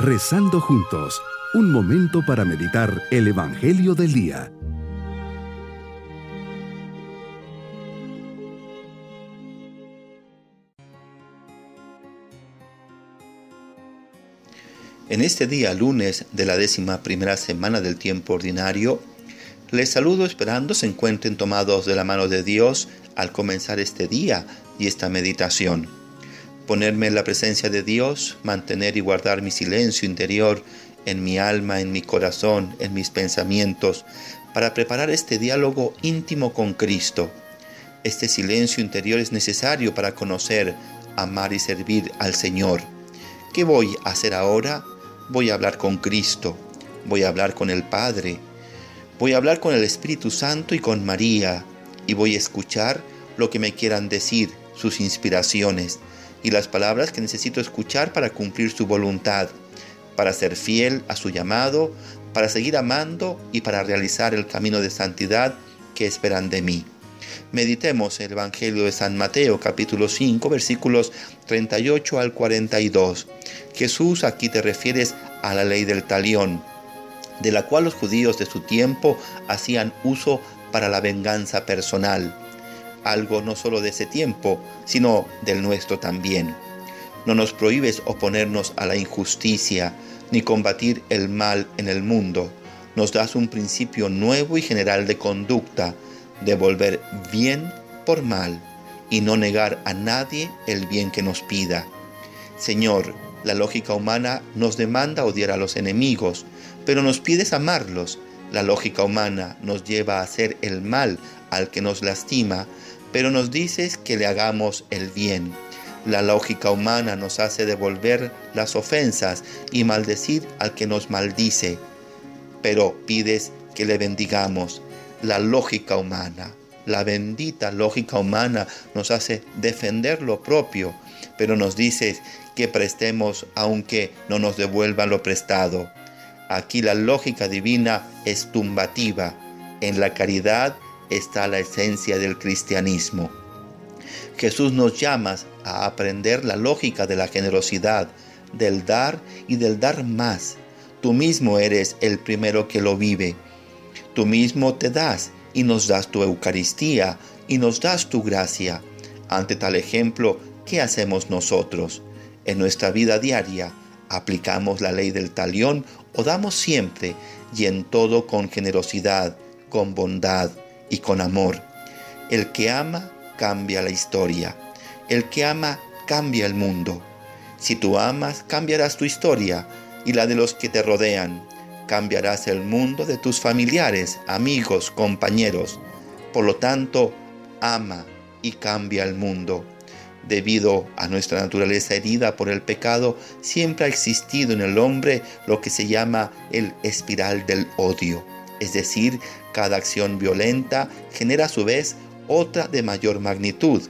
Rezando juntos, un momento para meditar el Evangelio del Día. En este día lunes de la décima primera semana del tiempo ordinario, les saludo esperando se encuentren tomados de la mano de Dios al comenzar este día y esta meditación ponerme en la presencia de Dios, mantener y guardar mi silencio interior en mi alma, en mi corazón, en mis pensamientos, para preparar este diálogo íntimo con Cristo. Este silencio interior es necesario para conocer, amar y servir al Señor. ¿Qué voy a hacer ahora? Voy a hablar con Cristo, voy a hablar con el Padre, voy a hablar con el Espíritu Santo y con María, y voy a escuchar lo que me quieran decir, sus inspiraciones, y las palabras que necesito escuchar para cumplir su voluntad, para ser fiel a su llamado, para seguir amando y para realizar el camino de santidad que esperan de mí. Meditemos el Evangelio de San Mateo capítulo 5 versículos 38 al 42. Jesús, aquí te refieres a la ley del talión, de la cual los judíos de su tiempo hacían uso para la venganza personal algo no solo de ese tiempo, sino del nuestro también. No nos prohíbes oponernos a la injusticia, ni combatir el mal en el mundo. Nos das un principio nuevo y general de conducta, de volver bien por mal y no negar a nadie el bien que nos pida. Señor, la lógica humana nos demanda odiar a los enemigos, pero nos pides amarlos. La lógica humana nos lleva a hacer el mal al que nos lastima, pero nos dices que le hagamos el bien. La lógica humana nos hace devolver las ofensas y maldecir al que nos maldice, pero pides que le bendigamos. La lógica humana, la bendita lógica humana nos hace defender lo propio, pero nos dices que prestemos aunque no nos devuelvan lo prestado. Aquí la lógica divina es tumbativa. En la caridad está la esencia del cristianismo. Jesús nos llama a aprender la lógica de la generosidad, del dar y del dar más. Tú mismo eres el primero que lo vive. Tú mismo te das y nos das tu Eucaristía y nos das tu gracia. Ante tal ejemplo, ¿qué hacemos nosotros? En nuestra vida diaria, ¿aplicamos la ley del talión o damos siempre y en todo con generosidad, con bondad, y con amor. El que ama cambia la historia. El que ama cambia el mundo. Si tú amas, cambiarás tu historia y la de los que te rodean. Cambiarás el mundo de tus familiares, amigos, compañeros. Por lo tanto, ama y cambia el mundo. Debido a nuestra naturaleza herida por el pecado, siempre ha existido en el hombre lo que se llama el espiral del odio es decir, cada acción violenta genera a su vez otra de mayor magnitud,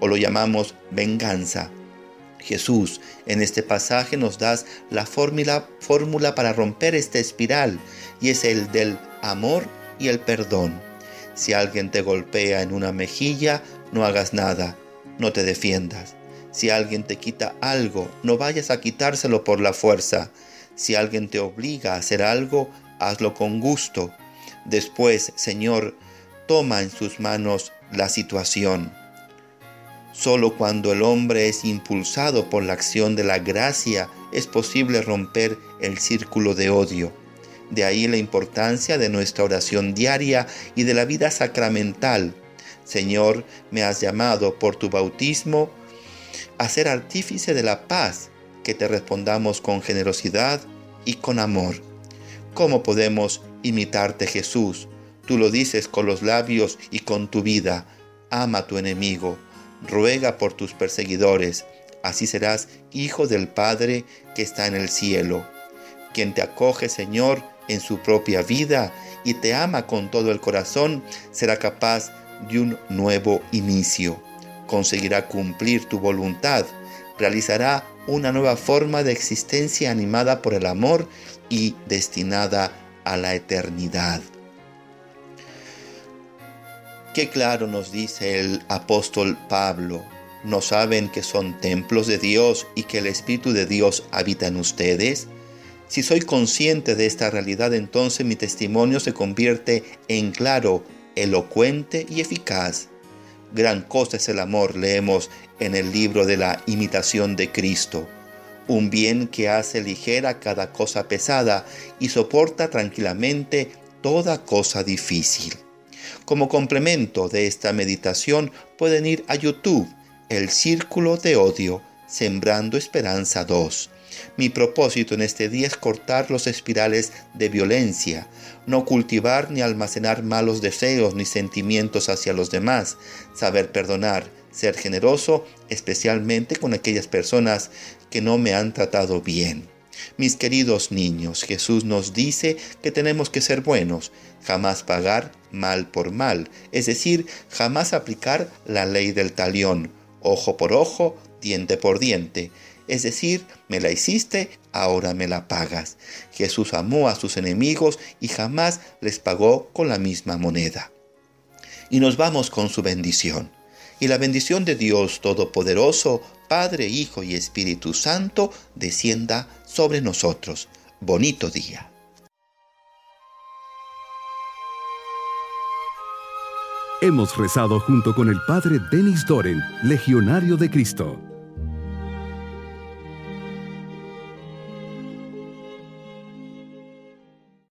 o lo llamamos venganza. Jesús en este pasaje nos das la fórmula, fórmula para romper esta espiral y es el del amor y el perdón. Si alguien te golpea en una mejilla, no hagas nada, no te defiendas. Si alguien te quita algo, no vayas a quitárselo por la fuerza. Si alguien te obliga a hacer algo, hazlo con gusto. Después, Señor, toma en sus manos la situación. Solo cuando el hombre es impulsado por la acción de la gracia es posible romper el círculo de odio. De ahí la importancia de nuestra oración diaria y de la vida sacramental. Señor, me has llamado por tu bautismo a ser artífice de la paz, que te respondamos con generosidad y con amor. ¿Cómo podemos imitarte Jesús? Tú lo dices con los labios y con tu vida. Ama a tu enemigo, ruega por tus perseguidores, así serás hijo del Padre que está en el cielo. Quien te acoge, Señor, en su propia vida y te ama con todo el corazón, será capaz de un nuevo inicio. Conseguirá cumplir tu voluntad, realizará una nueva forma de existencia animada por el amor y destinada a la eternidad. Qué claro nos dice el apóstol Pablo, ¿no saben que son templos de Dios y que el Espíritu de Dios habita en ustedes? Si soy consciente de esta realidad, entonces mi testimonio se convierte en claro, elocuente y eficaz. Gran cosa es el amor, leemos en el libro de la imitación de Cristo. Un bien que hace ligera cada cosa pesada y soporta tranquilamente toda cosa difícil. Como complemento de esta meditación pueden ir a YouTube, El Círculo de Odio, Sembrando Esperanza 2. Mi propósito en este día es cortar los espirales de violencia, no cultivar ni almacenar malos deseos ni sentimientos hacia los demás, saber perdonar, ser generoso, especialmente con aquellas personas que no me han tratado bien. Mis queridos niños, Jesús nos dice que tenemos que ser buenos, jamás pagar mal por mal, es decir, jamás aplicar la ley del talión, ojo por ojo, diente por diente. Es decir, me la hiciste, ahora me la pagas. Jesús amó a sus enemigos y jamás les pagó con la misma moneda. Y nos vamos con su bendición. Y la bendición de Dios Todopoderoso, Padre, Hijo y Espíritu Santo, descienda sobre nosotros. Bonito día. Hemos rezado junto con el Padre Denis Doren, Legionario de Cristo.